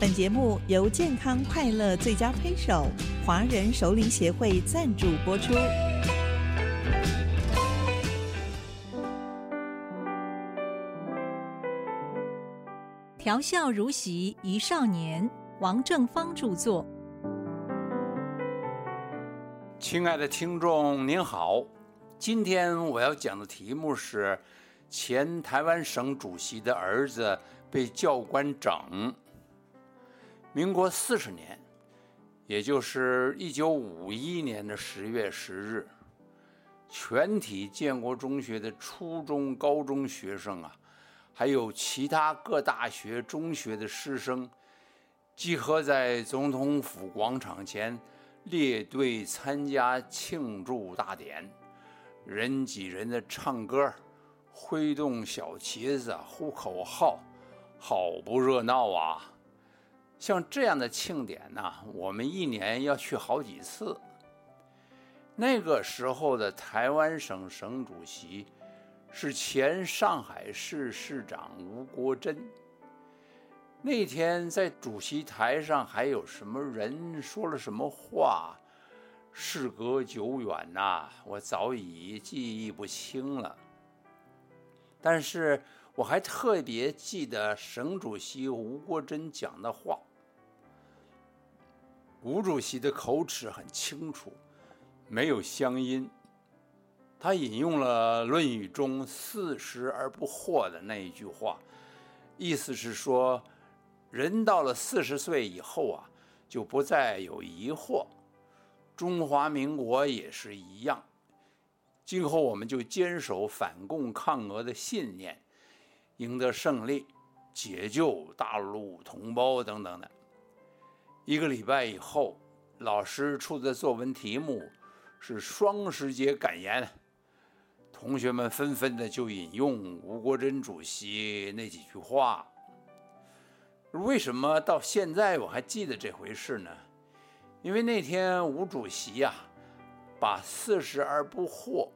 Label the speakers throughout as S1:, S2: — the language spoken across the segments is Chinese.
S1: 本节目由健康快乐最佳推手华人首领协会赞助播出。调笑如席一少年，王正芳著作。
S2: 亲爱的听众您好，今天我要讲的题目是前台湾省主席的儿子被教官整。民国四十年，也就是一九五一年的十月十日，全体建国中学的初中、高中学生啊。还有其他各大学、中学的师生，集合在总统府广场前，列队参加庆祝大典，人挤人的唱歌，挥动小旗子，呼口号，好不热闹啊！像这样的庆典呢，我们一年要去好几次。那个时候的台湾省省主席。是前上海市市长吴国桢。那天在主席台上，还有什么人说了什么话？事隔久远呐，我早已记忆不清了。但是我还特别记得省主席吴国桢讲的话。吴主席的口齿很清楚，没有乡音。他引用了《论语》中“四十而不惑”的那一句话，意思是说，人到了四十岁以后啊，就不再有疑惑。中华民国也是一样，今后我们就坚守反共抗俄的信念，赢得胜利，解救大陆同胞等等的。一个礼拜以后，老师出的作文题目是双十节感言。同学们纷纷的就引用吴国桢主席那几句话。为什么到现在我还记得这回事呢？因为那天吴主席呀，把“四十而不惑”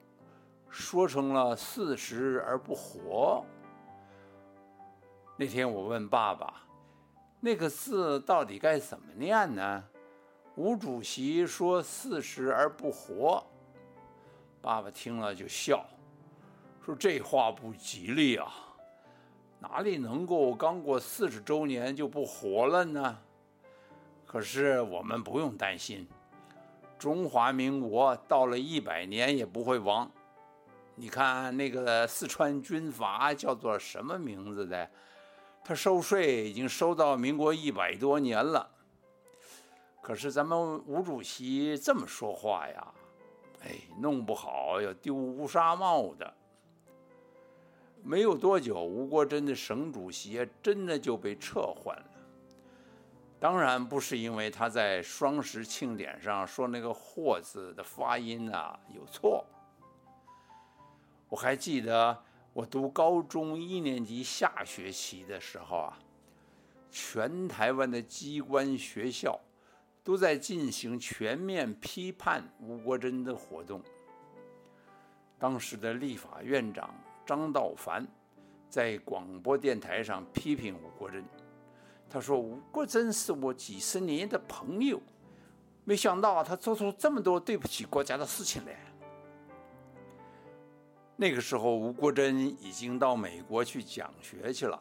S2: 说成了“四十而不活”。那天我问爸爸，那个字到底该怎么念呢？吴主席说“四十而不活”。爸爸听了就笑，说：“这话不吉利啊，哪里能够刚过四十周年就不活了呢？”可是我们不用担心，中华民国到了一百年也不会亡。你看那个四川军阀叫做什么名字的？他收税已经收到民国一百多年了。可是咱们吴主席这么说话呀？哎，弄不好要丢乌纱帽的。没有多久，吴国桢的省主席真的就被撤换了。当然不是因为他在双十庆典上说那个“霍”字的发音啊有错。我还记得我读高中一年级下学期的时候啊，全台湾的机关学校。都在进行全面批判吴国桢的活动。当时的立法院长张道凡在广播电台上批评吴国桢，他说：“吴国桢是我几十年的朋友，没想到他做出这么多对不起国家的事情来。”那个时候，吴国桢已经到美国去讲学去了，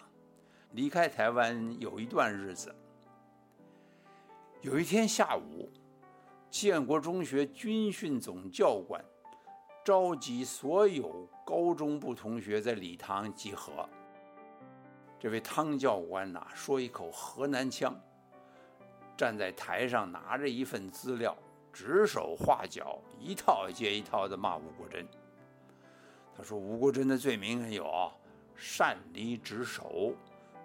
S2: 离开台湾有一段日子。有一天下午，建国中学军训总教官召集所有高中部同学在礼堂集合。这位汤教官呐，说一口河南腔，站在台上拿着一份资料，指手画脚，一套接一套的骂吴国桢。他说吴国桢的罪名有擅离职守、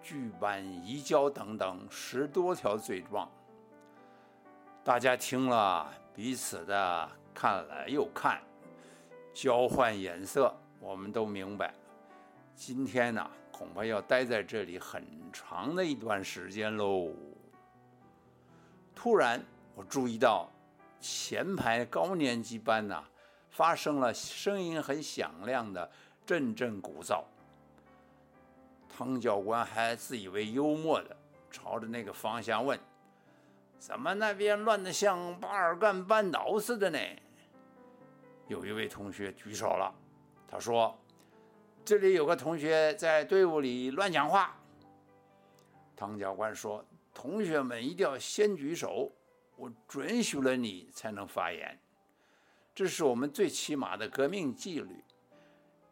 S2: 拒办移交等等十多条罪状。大家听了，彼此的看了又看，交换眼色。我们都明白，今天呢，恐怕要待在这里很长的一段时间喽。突然，我注意到前排高年级班呐，发生了声音很响亮的阵阵鼓噪。汤教官还自以为幽默的朝着那个方向问：“怎么那边乱得像巴尔干半岛似的呢？”有一位同学举手了，他说：“这里有个同学在队伍里乱讲话。”汤教官说：“同学们一定要先举手，我准许了你才能发言，这是我们最起码的革命纪律。”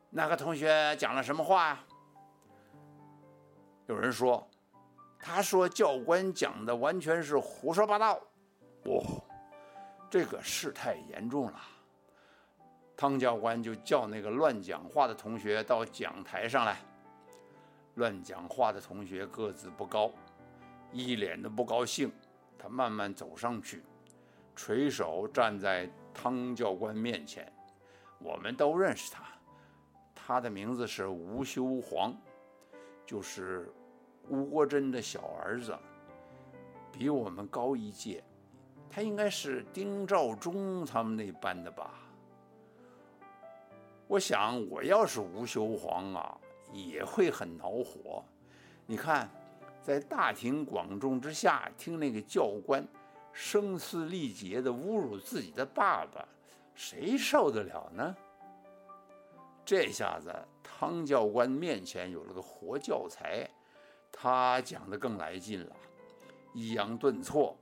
S2: 那个同学讲了什么话呀？有人说：“他说教官讲的完全是胡说八道。”哦，这个事太严重了。汤教官就叫那个乱讲话的同学到讲台上来。乱讲话的同学个子不高，一脸的不高兴。他慢慢走上去，垂手站在汤教官面前。我们都认识他，他的名字是吴修煌，就是吴国桢的小儿子，比我们高一届。他应该是丁肇中他们那班的吧。我想，我要是吴修煌啊，也会很恼火。你看，在大庭广众之下听那个教官声嘶力竭地侮辱自己的爸爸，谁受得了呢？这下子，汤教官面前有了个活教材，他讲的更来劲了，抑扬顿挫，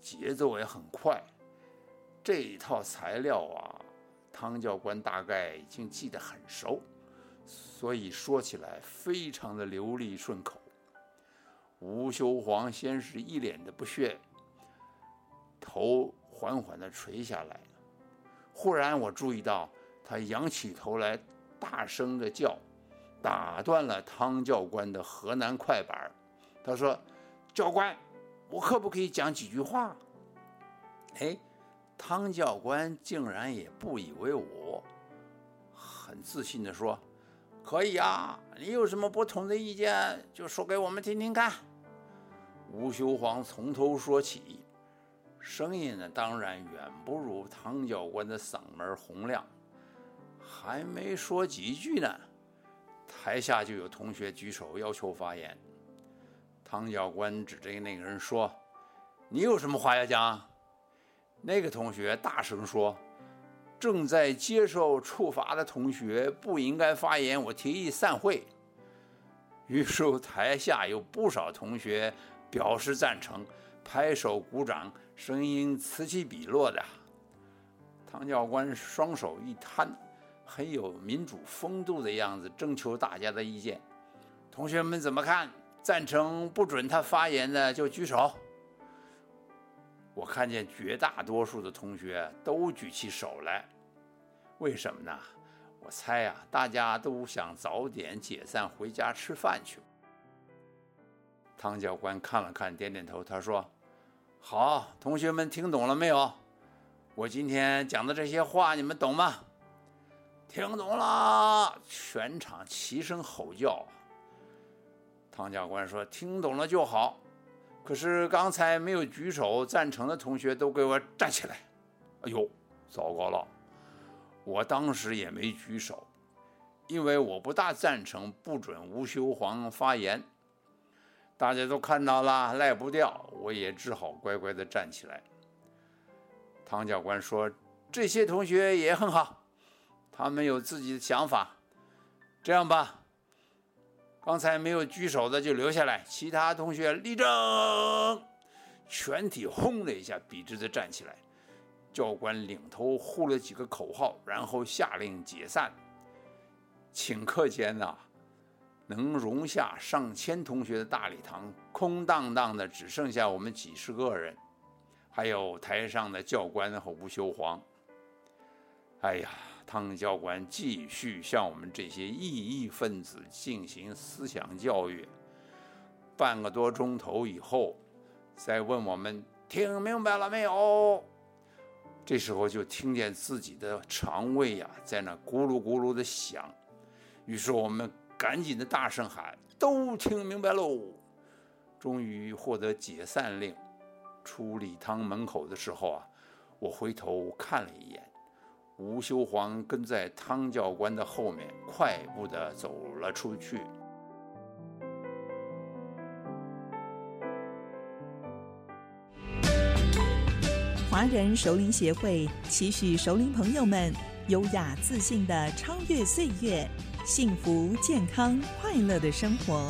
S2: 节奏也很快。这一套材料啊。汤教官大概已经记得很熟，所以说起来非常的流利顺口。吴修煌先是一脸的不屑，头缓缓地垂下来。忽然，我注意到他仰起头来，大声的叫，打断了汤教官的河南快板。他说：“教官，我可不可以讲几句话？”哎。汤教官竟然也不以为我，很自信地说：“可以啊，你有什么不同的意见，就说给我们听听看。”吴修煌从头说起，声音呢，当然远不如唐教官的嗓门洪亮。还没说几句呢，台下就有同学举手要求发言。唐教官指着那个人说：“你有什么话要讲？”那个同学大声说：“正在接受处罚的同学不应该发言，我提议散会。”于是台下有不少同学表示赞成，拍手鼓掌，声音此起彼落的。唐教官双手一摊，很有民主风度的样子，征求大家的意见。同学们怎么看？赞成不准他发言的就举手。我看见绝大多数的同学都举起手来，为什么呢？我猜呀，大家都想早点解散回家吃饭去。唐教官看了看，点点头，他说：“好，同学们听懂了没有？我今天讲的这些话，你们懂吗？”听懂了，全场齐声吼叫。唐教官说：“听懂了就好。”可是刚才没有举手赞成的同学都给我站起来！哎呦，糟糕了！我当时也没举手，因为我不大赞成不准吴修煌发言。大家都看到了，赖不掉，我也只好乖乖的站起来。唐教官说：“这些同学也很好，他们有自己的想法。这样吧。”刚才没有举手的就留下来，其他同学立正，全体轰的一下笔直的站起来。教官领头呼了几个口号，然后下令解散。顷刻间呐，能容下上千同学的大礼堂空荡荡的，只剩下我们几十个人，还有台上的教官和吴修煌。哎呀！汤教官继续向我们这些异议分子进行思想教育。半个多钟头以后，再问我们听明白了没有？这时候就听见自己的肠胃呀在那咕噜咕噜的响。于是我们赶紧的大声喊，都听明白喽！终于获得解散令，出礼堂门口的时候啊，我回头看了一眼，吴修煌跟在汤教官的后面，快步的走了出去。
S1: 华人熟龄协会期许熟龄朋友们优雅自信的超越岁月。幸福健康快乐的生活。